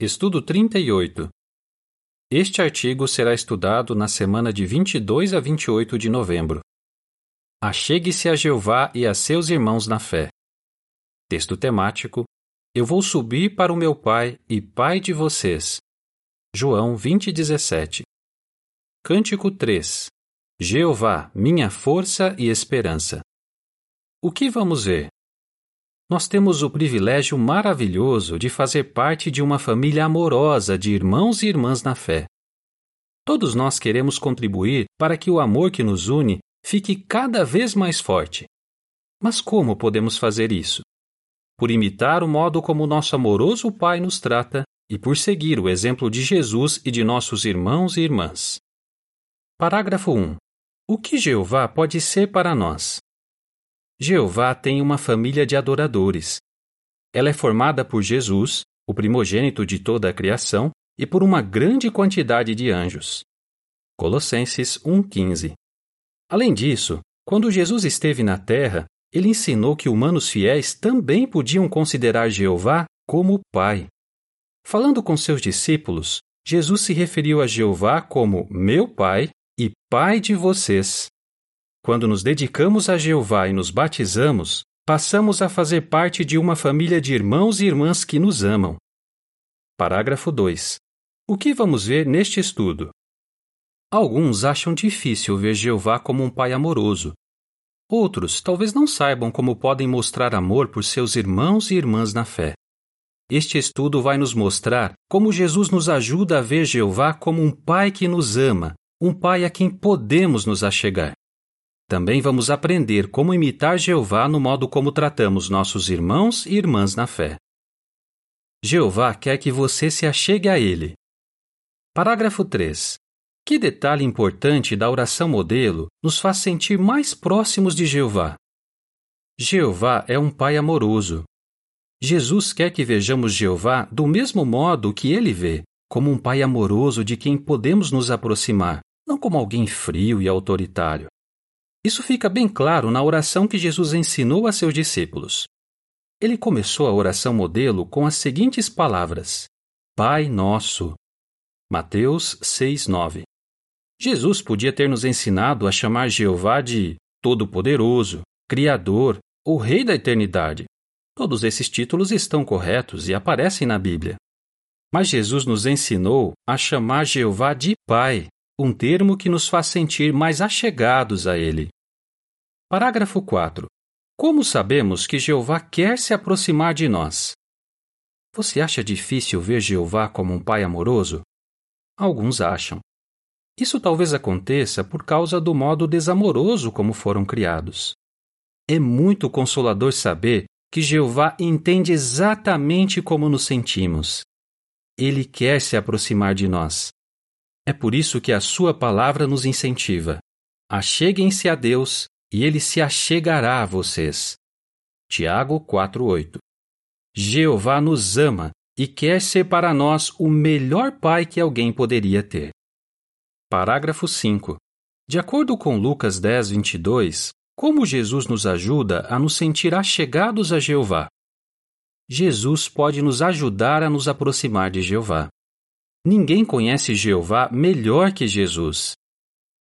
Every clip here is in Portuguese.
Estudo 38. Este artigo será estudado na semana de 22 a 28 de novembro. Achegue-se a Jeová e a seus irmãos na fé. Texto temático: Eu vou subir para o meu Pai e Pai de vocês. João 20:17. Cântico 3. Jeová, minha força e esperança. O que vamos ver? Nós temos o privilégio maravilhoso de fazer parte de uma família amorosa de irmãos e irmãs na fé. Todos nós queremos contribuir para que o amor que nos une fique cada vez mais forte. Mas como podemos fazer isso? Por imitar o modo como nosso amoroso Pai nos trata e por seguir o exemplo de Jesus e de nossos irmãos e irmãs. Parágrafo 1. O que Jeová pode ser para nós? Jeová tem uma família de adoradores. Ela é formada por Jesus, o primogênito de toda a criação, e por uma grande quantidade de anjos. Colossenses 1,15 Além disso, quando Jesus esteve na terra, ele ensinou que humanos fiéis também podiam considerar Jeová como Pai. Falando com seus discípulos, Jesus se referiu a Jeová como meu Pai e Pai de vocês. Quando nos dedicamos a Jeová e nos batizamos, passamos a fazer parte de uma família de irmãos e irmãs que nos amam. Parágrafo 2. O que vamos ver neste estudo? Alguns acham difícil ver Jeová como um pai amoroso. Outros talvez não saibam como podem mostrar amor por seus irmãos e irmãs na fé. Este estudo vai nos mostrar como Jesus nos ajuda a ver Jeová como um pai que nos ama, um pai a quem podemos nos achegar. Também vamos aprender como imitar Jeová no modo como tratamos nossos irmãos e irmãs na fé. Jeová quer que você se achegue a Ele. Parágrafo 3. Que detalhe importante da oração modelo nos faz sentir mais próximos de Jeová? Jeová é um Pai amoroso. Jesus quer que vejamos Jeová do mesmo modo que ele vê, como um Pai amoroso de quem podemos nos aproximar, não como alguém frio e autoritário. Isso fica bem claro na oração que Jesus ensinou a seus discípulos. Ele começou a oração modelo com as seguintes palavras: Pai Nosso. Mateus 6:9. Jesus podia ter nos ensinado a chamar Jeová de Todo-Poderoso, Criador ou Rei da Eternidade. Todos esses títulos estão corretos e aparecem na Bíblia. Mas Jesus nos ensinou a chamar Jeová de Pai, um termo que nos faz sentir mais achegados a Ele. Parágrafo 4. Como sabemos que Jeová quer se aproximar de nós? Você acha difícil ver Jeová como um pai amoroso? Alguns acham. Isso talvez aconteça por causa do modo desamoroso como foram criados. É muito consolador saber que Jeová entende exatamente como nos sentimos. Ele quer se aproximar de nós. É por isso que a Sua palavra nos incentiva. Acheguem-se a Deus e Ele se achegará a vocês. Tiago 4,8 Jeová nos ama e quer ser para nós o melhor pai que alguém poderia ter. Parágrafo 5. De acordo com Lucas 10, 22, como Jesus nos ajuda a nos sentir achegados a Jeová? Jesus pode nos ajudar a nos aproximar de Jeová. Ninguém conhece Jeová melhor que Jesus.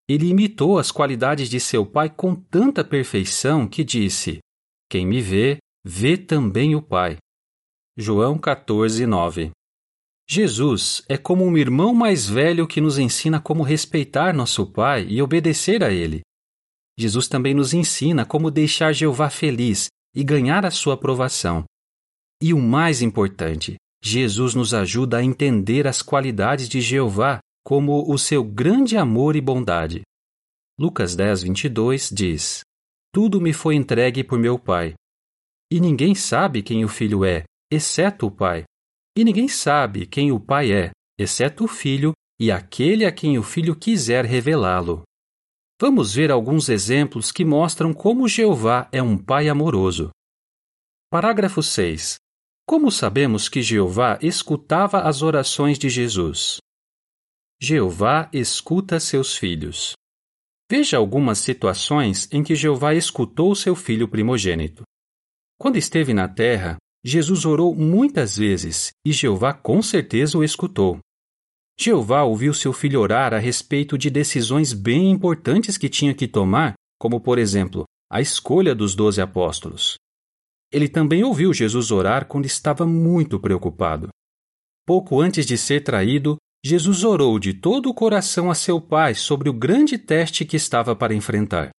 Ele imitou as qualidades de seu Pai com tanta perfeição que disse: Quem me vê, vê também o Pai. João 14, 9. Jesus é como um irmão mais velho que nos ensina como respeitar nosso Pai e obedecer a Ele. Jesus também nos ensina como deixar Jeová feliz e ganhar a sua aprovação. E o mais importante, Jesus nos ajuda a entender as qualidades de Jeová como o seu grande amor e bondade. Lucas 10, 22 diz: Tudo me foi entregue por meu Pai. E ninguém sabe quem o Filho é, exceto o Pai. E ninguém sabe quem o Pai é, exceto o Filho e aquele a quem o Filho quiser revelá-lo. Vamos ver alguns exemplos que mostram como Jeová é um Pai amoroso. Parágrafo 6. Como sabemos que Jeová escutava as orações de Jesus? Jeová escuta seus filhos. Veja algumas situações em que Jeová escutou seu filho primogênito. Quando esteve na terra, Jesus orou muitas vezes e Jeová com certeza o escutou. Jeová ouviu seu filho orar a respeito de decisões bem importantes que tinha que tomar, como, por exemplo, a escolha dos doze apóstolos. Ele também ouviu Jesus orar quando estava muito preocupado. Pouco antes de ser traído, Jesus orou de todo o coração a seu pai sobre o grande teste que estava para enfrentar.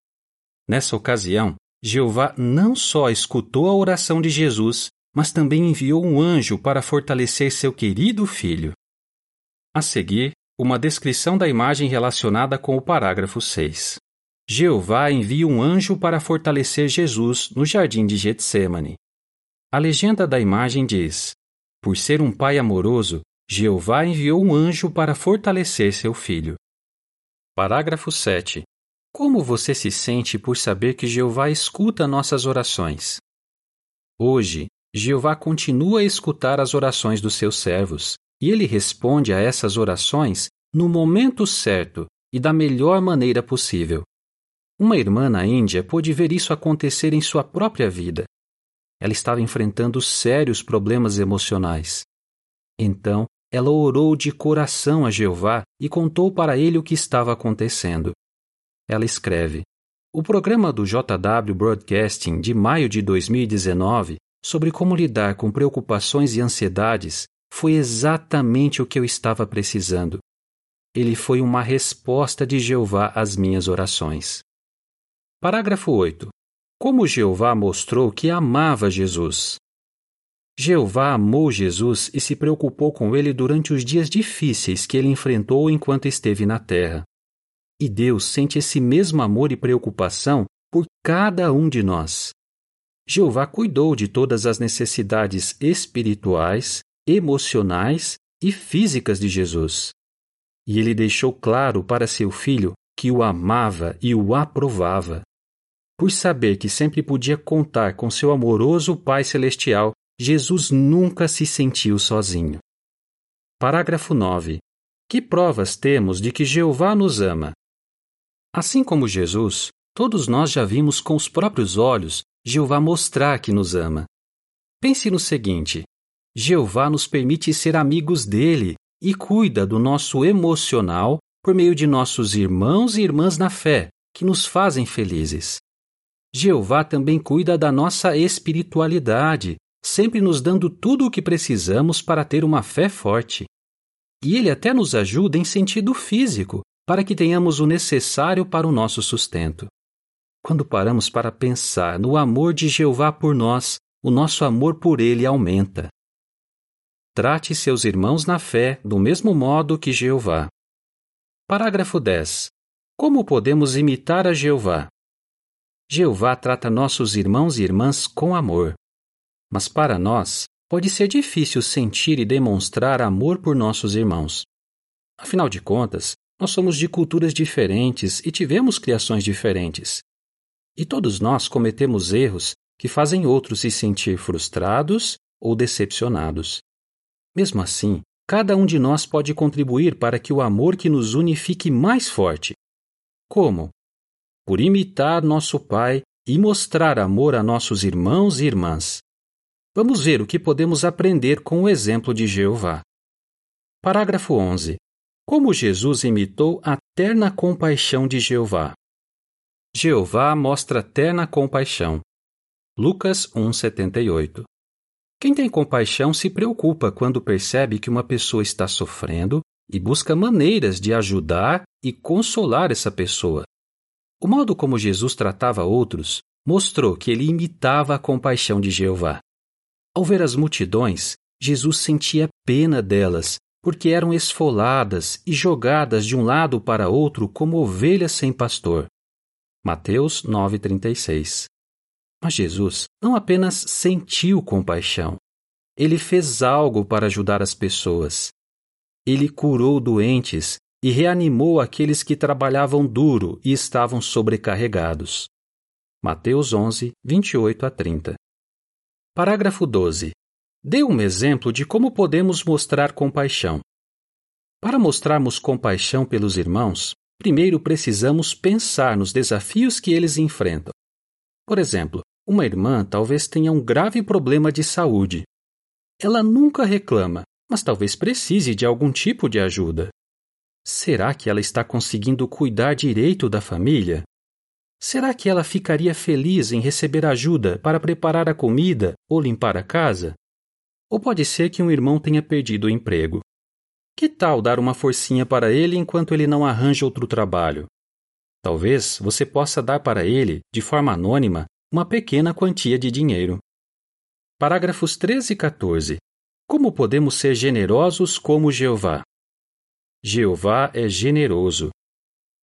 Nessa ocasião, Jeová não só escutou a oração de Jesus, mas também enviou um anjo para fortalecer seu querido filho. A seguir, uma descrição da imagem relacionada com o parágrafo 6. Jeová envia um anjo para fortalecer Jesus no jardim de Getsemane. A legenda da imagem diz: Por ser um pai amoroso, Jeová enviou um anjo para fortalecer seu filho. Parágrafo 7. Como você se sente por saber que Jeová escuta nossas orações? Hoje, Jeová continua a escutar as orações dos seus servos, e ele responde a essas orações no momento certo e da melhor maneira possível. Uma irmã na Índia pôde ver isso acontecer em sua própria vida. Ela estava enfrentando sérios problemas emocionais. Então, ela orou de coração a Jeová e contou para ele o que estava acontecendo. Ela escreve: O programa do JW Broadcasting de maio de 2019 sobre como lidar com preocupações e ansiedades foi exatamente o que eu estava precisando. Ele foi uma resposta de Jeová às minhas orações. Parágrafo 8. Como Jeová mostrou que amava Jesus? Jeová amou Jesus e se preocupou com ele durante os dias difíceis que ele enfrentou enquanto esteve na terra. E Deus sente esse mesmo amor e preocupação por cada um de nós. Jeová cuidou de todas as necessidades espirituais, emocionais e físicas de Jesus. E ele deixou claro para seu filho que o amava e o aprovava. Por saber que sempre podia contar com seu amoroso Pai Celestial, Jesus nunca se sentiu sozinho. Parágrafo 9. Que provas temos de que Jeová nos ama? Assim como Jesus, todos nós já vimos com os próprios olhos Jeová mostrar que nos ama. Pense no seguinte: Jeová nos permite ser amigos dele e cuida do nosso emocional por meio de nossos irmãos e irmãs na fé, que nos fazem felizes. Jeová também cuida da nossa espiritualidade, sempre nos dando tudo o que precisamos para ter uma fé forte. E ele até nos ajuda em sentido físico, para que tenhamos o necessário para o nosso sustento. Quando paramos para pensar no amor de Jeová por nós, o nosso amor por ele aumenta. Trate seus irmãos na fé do mesmo modo que Jeová. Parágrafo 10. Como podemos imitar a Jeová? Jeová trata nossos irmãos e irmãs com amor. Mas para nós, pode ser difícil sentir e demonstrar amor por nossos irmãos. Afinal de contas, nós somos de culturas diferentes e tivemos criações diferentes. E todos nós cometemos erros que fazem outros se sentir frustrados ou decepcionados. Mesmo assim, cada um de nós pode contribuir para que o amor que nos une fique mais forte. Como? Por imitar nosso Pai e mostrar amor a nossos irmãos e irmãs. Vamos ver o que podemos aprender com o exemplo de Jeová. Parágrafo 11 como Jesus imitou a terna compaixão de Jeová. Jeová mostra terna compaixão. Lucas 1:78. Quem tem compaixão se preocupa quando percebe que uma pessoa está sofrendo e busca maneiras de ajudar e consolar essa pessoa. O modo como Jesus tratava outros mostrou que ele imitava a compaixão de Jeová. Ao ver as multidões, Jesus sentia pena delas porque eram esfoladas e jogadas de um lado para outro como ovelhas sem pastor. Mateus 9:36. Mas Jesus não apenas sentiu compaixão, ele fez algo para ajudar as pessoas. Ele curou doentes e reanimou aqueles que trabalhavam duro e estavam sobrecarregados. Mateus 11, 28 a 30. Parágrafo 12. Dê um exemplo de como podemos mostrar compaixão. Para mostrarmos compaixão pelos irmãos, primeiro precisamos pensar nos desafios que eles enfrentam. Por exemplo, Uma irmã talvez tenha um grave problema de saúde. Ela nunca reclama, mas talvez precise de algum tipo de ajuda. Será que ela está conseguindo cuidar direito da família? Será que ela ficaria feliz em receber ajuda para preparar a comida ou limpar a casa? Ou pode ser que um irmão tenha perdido o emprego. Que tal dar uma forcinha para ele enquanto ele não arranja outro trabalho? Talvez você possa dar para ele, de forma anônima, uma pequena quantia de dinheiro. Parágrafos 13 e 14. Como podemos ser generosos como Jeová? Jeová é generoso.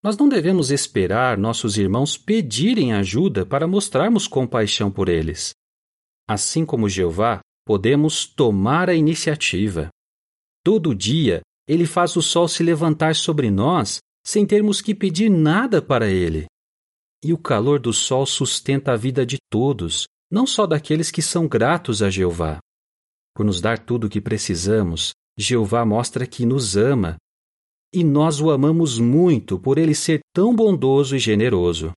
Nós não devemos esperar nossos irmãos pedirem ajuda para mostrarmos compaixão por eles. Assim como Jeová, podemos tomar a iniciativa. Todo dia, ele faz o sol se levantar sobre nós sem termos que pedir nada para ele. E o calor do sol sustenta a vida de todos, não só daqueles que são gratos a Jeová. Por nos dar tudo o que precisamos, Jeová mostra que nos ama. E nós o amamos muito por ele ser tão bondoso e generoso.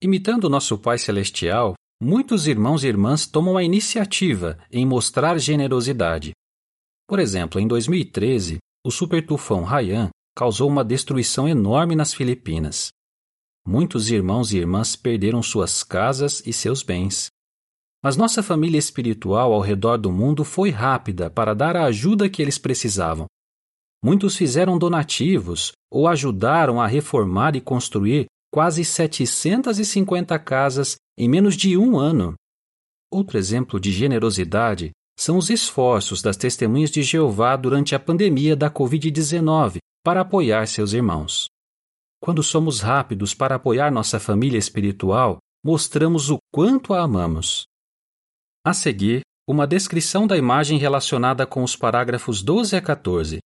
Imitando nosso Pai Celestial, muitos irmãos e irmãs tomam a iniciativa em mostrar generosidade. Por exemplo, em 2013, o super tufão Haiyan causou uma destruição enorme nas Filipinas. Muitos irmãos e irmãs perderam suas casas e seus bens. Mas nossa família espiritual ao redor do mundo foi rápida para dar a ajuda que eles precisavam. Muitos fizeram donativos ou ajudaram a reformar e construir quase 750 casas em menos de um ano. Outro exemplo de generosidade são os esforços das testemunhas de Jeová durante a pandemia da Covid-19 para apoiar seus irmãos. Quando somos rápidos para apoiar nossa família espiritual, mostramos o quanto a amamos. A seguir, uma descrição da imagem relacionada com os parágrafos 12 a 14.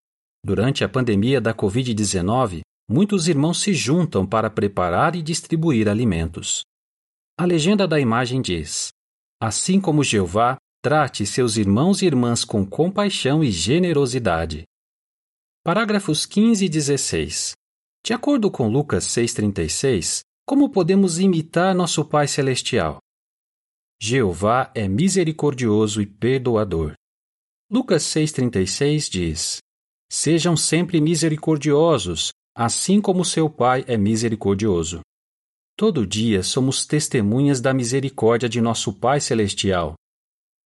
Durante a pandemia da Covid-19, muitos irmãos se juntam para preparar e distribuir alimentos. A legenda da imagem diz: Assim como Jeová, trate seus irmãos e irmãs com compaixão e generosidade. Parágrafos 15 e 16. De acordo com Lucas 6,36, como podemos imitar nosso Pai Celestial? Jeová é misericordioso e perdoador. Lucas 6,36 diz: Sejam sempre misericordiosos, assim como seu Pai é misericordioso. Todo dia somos testemunhas da misericórdia de nosso Pai Celestial.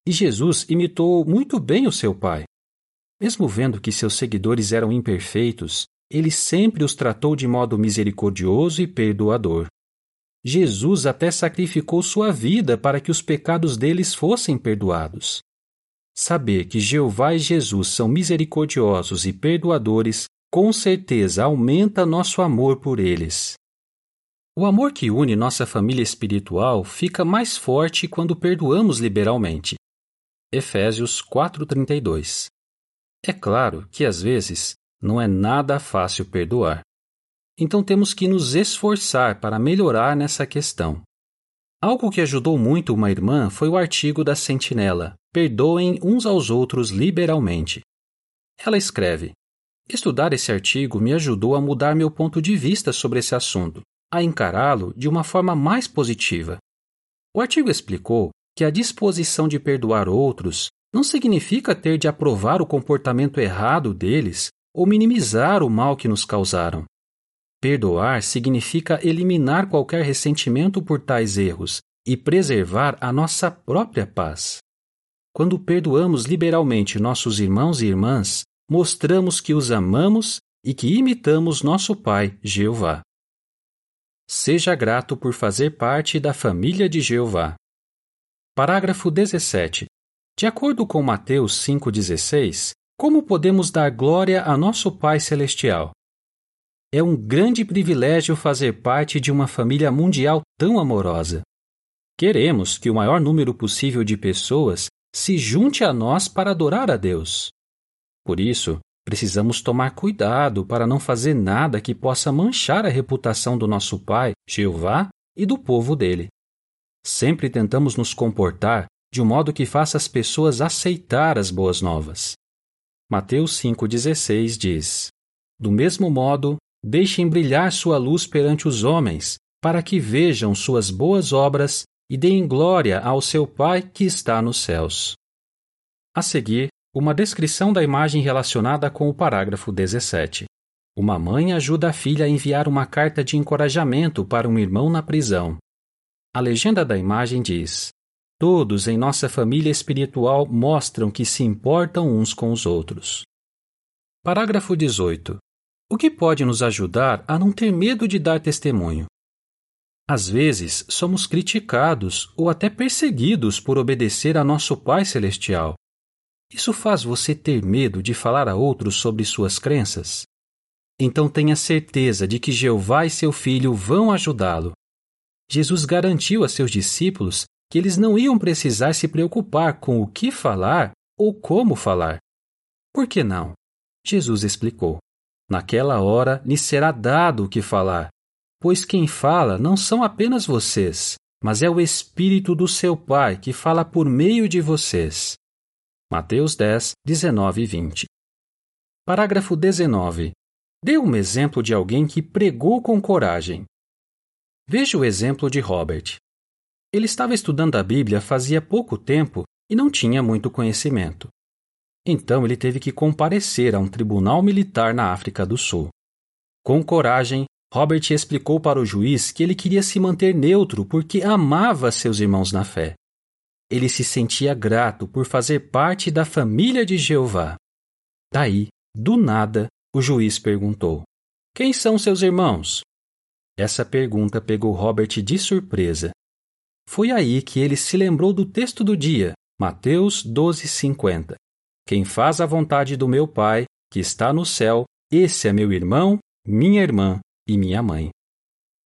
E Jesus imitou muito bem o seu Pai. Mesmo vendo que seus seguidores eram imperfeitos, ele sempre os tratou de modo misericordioso e perdoador. Jesus até sacrificou sua vida para que os pecados deles fossem perdoados. Saber que Jeová e Jesus são misericordiosos e perdoadores com certeza aumenta nosso amor por eles. O amor que une nossa família espiritual fica mais forte quando perdoamos liberalmente. Efésios 4:32 é claro que às vezes não é nada fácil perdoar. Então temos que nos esforçar para melhorar nessa questão. Algo que ajudou muito uma irmã foi o artigo da Sentinela Perdoem uns aos outros liberalmente. Ela escreve: Estudar esse artigo me ajudou a mudar meu ponto de vista sobre esse assunto, a encará-lo de uma forma mais positiva. O artigo explicou que a disposição de perdoar outros não significa ter de aprovar o comportamento errado deles ou minimizar o mal que nos causaram. Perdoar significa eliminar qualquer ressentimento por tais erros e preservar a nossa própria paz. Quando perdoamos liberalmente nossos irmãos e irmãs, mostramos que os amamos e que imitamos nosso Pai, Jeová. Seja grato por fazer parte da família de Jeová. Parágrafo 17. De acordo com Mateus 5,16, como podemos dar glória a nosso Pai Celestial? É um grande privilégio fazer parte de uma família mundial tão amorosa. Queremos que o maior número possível de pessoas se junte a nós para adorar a Deus. Por isso, precisamos tomar cuidado para não fazer nada que possa manchar a reputação do nosso Pai, Jeová, e do povo dele. Sempre tentamos nos comportar de um modo que faça as pessoas aceitar as boas novas. Mateus 5,16 diz: Do mesmo modo, deixem brilhar sua luz perante os homens, para que vejam suas boas obras e deem glória ao seu Pai que está nos céus. A seguir, uma descrição da imagem relacionada com o parágrafo 17. Uma mãe ajuda a filha a enviar uma carta de encorajamento para um irmão na prisão. A legenda da imagem diz: Todos em nossa família espiritual mostram que se importam uns com os outros. Parágrafo 18. O que pode nos ajudar a não ter medo de dar testemunho? Às vezes, somos criticados ou até perseguidos por obedecer a nosso Pai Celestial. Isso faz você ter medo de falar a outros sobre suas crenças? Então tenha certeza de que Jeová e seu filho vão ajudá-lo. Jesus garantiu a seus discípulos que eles não iam precisar se preocupar com o que falar ou como falar. Por que não? Jesus explicou. Naquela hora lhe será dado o que falar, pois quem fala não são apenas vocês, mas é o Espírito do seu Pai que fala por meio de vocês. Mateus 10, 19 e 20. Parágrafo 19. Dê um exemplo de alguém que pregou com coragem. Veja o exemplo de Robert. Ele estava estudando a Bíblia fazia pouco tempo e não tinha muito conhecimento. Então ele teve que comparecer a um tribunal militar na África do Sul. Com coragem, Robert explicou para o juiz que ele queria se manter neutro porque amava seus irmãos na fé. Ele se sentia grato por fazer parte da família de Jeová. Daí, do nada, o juiz perguntou: Quem são seus irmãos? Essa pergunta pegou Robert de surpresa. Foi aí que ele se lembrou do texto do dia, Mateus 12:50. Quem faz a vontade do meu Pai, que está no céu, esse é meu irmão, minha irmã e minha mãe.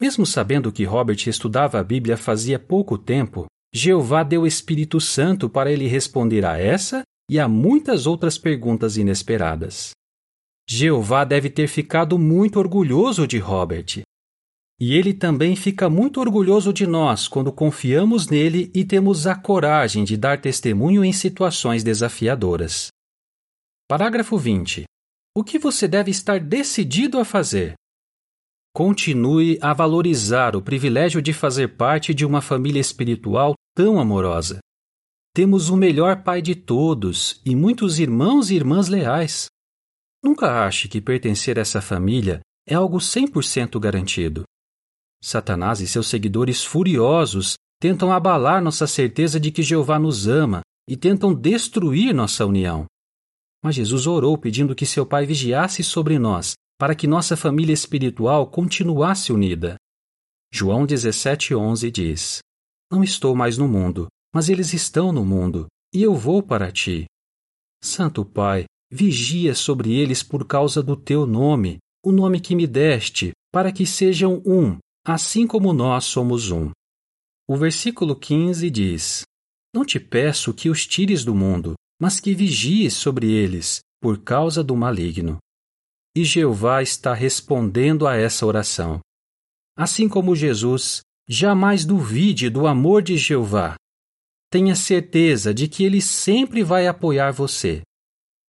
Mesmo sabendo que Robert estudava a Bíblia fazia pouco tempo, Jeová deu o Espírito Santo para ele responder a essa e a muitas outras perguntas inesperadas. Jeová deve ter ficado muito orgulhoso de Robert. E ele também fica muito orgulhoso de nós quando confiamos nele e temos a coragem de dar testemunho em situações desafiadoras. Parágrafo 20. O que você deve estar decidido a fazer? Continue a valorizar o privilégio de fazer parte de uma família espiritual tão amorosa. Temos o melhor pai de todos e muitos irmãos e irmãs leais. Nunca ache que pertencer a essa família é algo 100% garantido. Satanás e seus seguidores furiosos tentam abalar nossa certeza de que Jeová nos ama e tentam destruir nossa união. Mas Jesus orou pedindo que seu Pai vigiasse sobre nós, para que nossa família espiritual continuasse unida. João 17,11 diz: Não estou mais no mundo, mas eles estão no mundo, e eu vou para ti. Santo Pai, vigia sobre eles por causa do teu nome, o nome que me deste, para que sejam um, assim como nós somos um. O versículo 15 diz: Não te peço que os tires do mundo, mas que vigies sobre eles, por causa do maligno. E Jeová está respondendo a essa oração. Assim como Jesus, jamais duvide do amor de Jeová. Tenha certeza de que ele sempre vai apoiar você.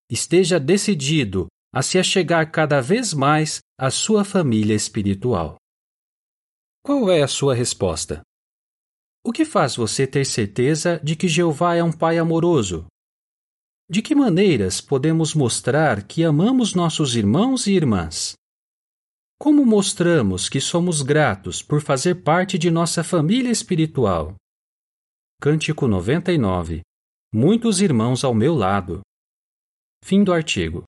Esteja decidido a se achegar cada vez mais à sua família espiritual. Qual é a sua resposta? O que faz você ter certeza de que Jeová é um Pai amoroso, de que maneiras podemos mostrar que amamos nossos irmãos e irmãs? Como mostramos que somos gratos por fazer parte de nossa família espiritual? Cântico 99 Muitos irmãos ao meu lado. Fim do artigo.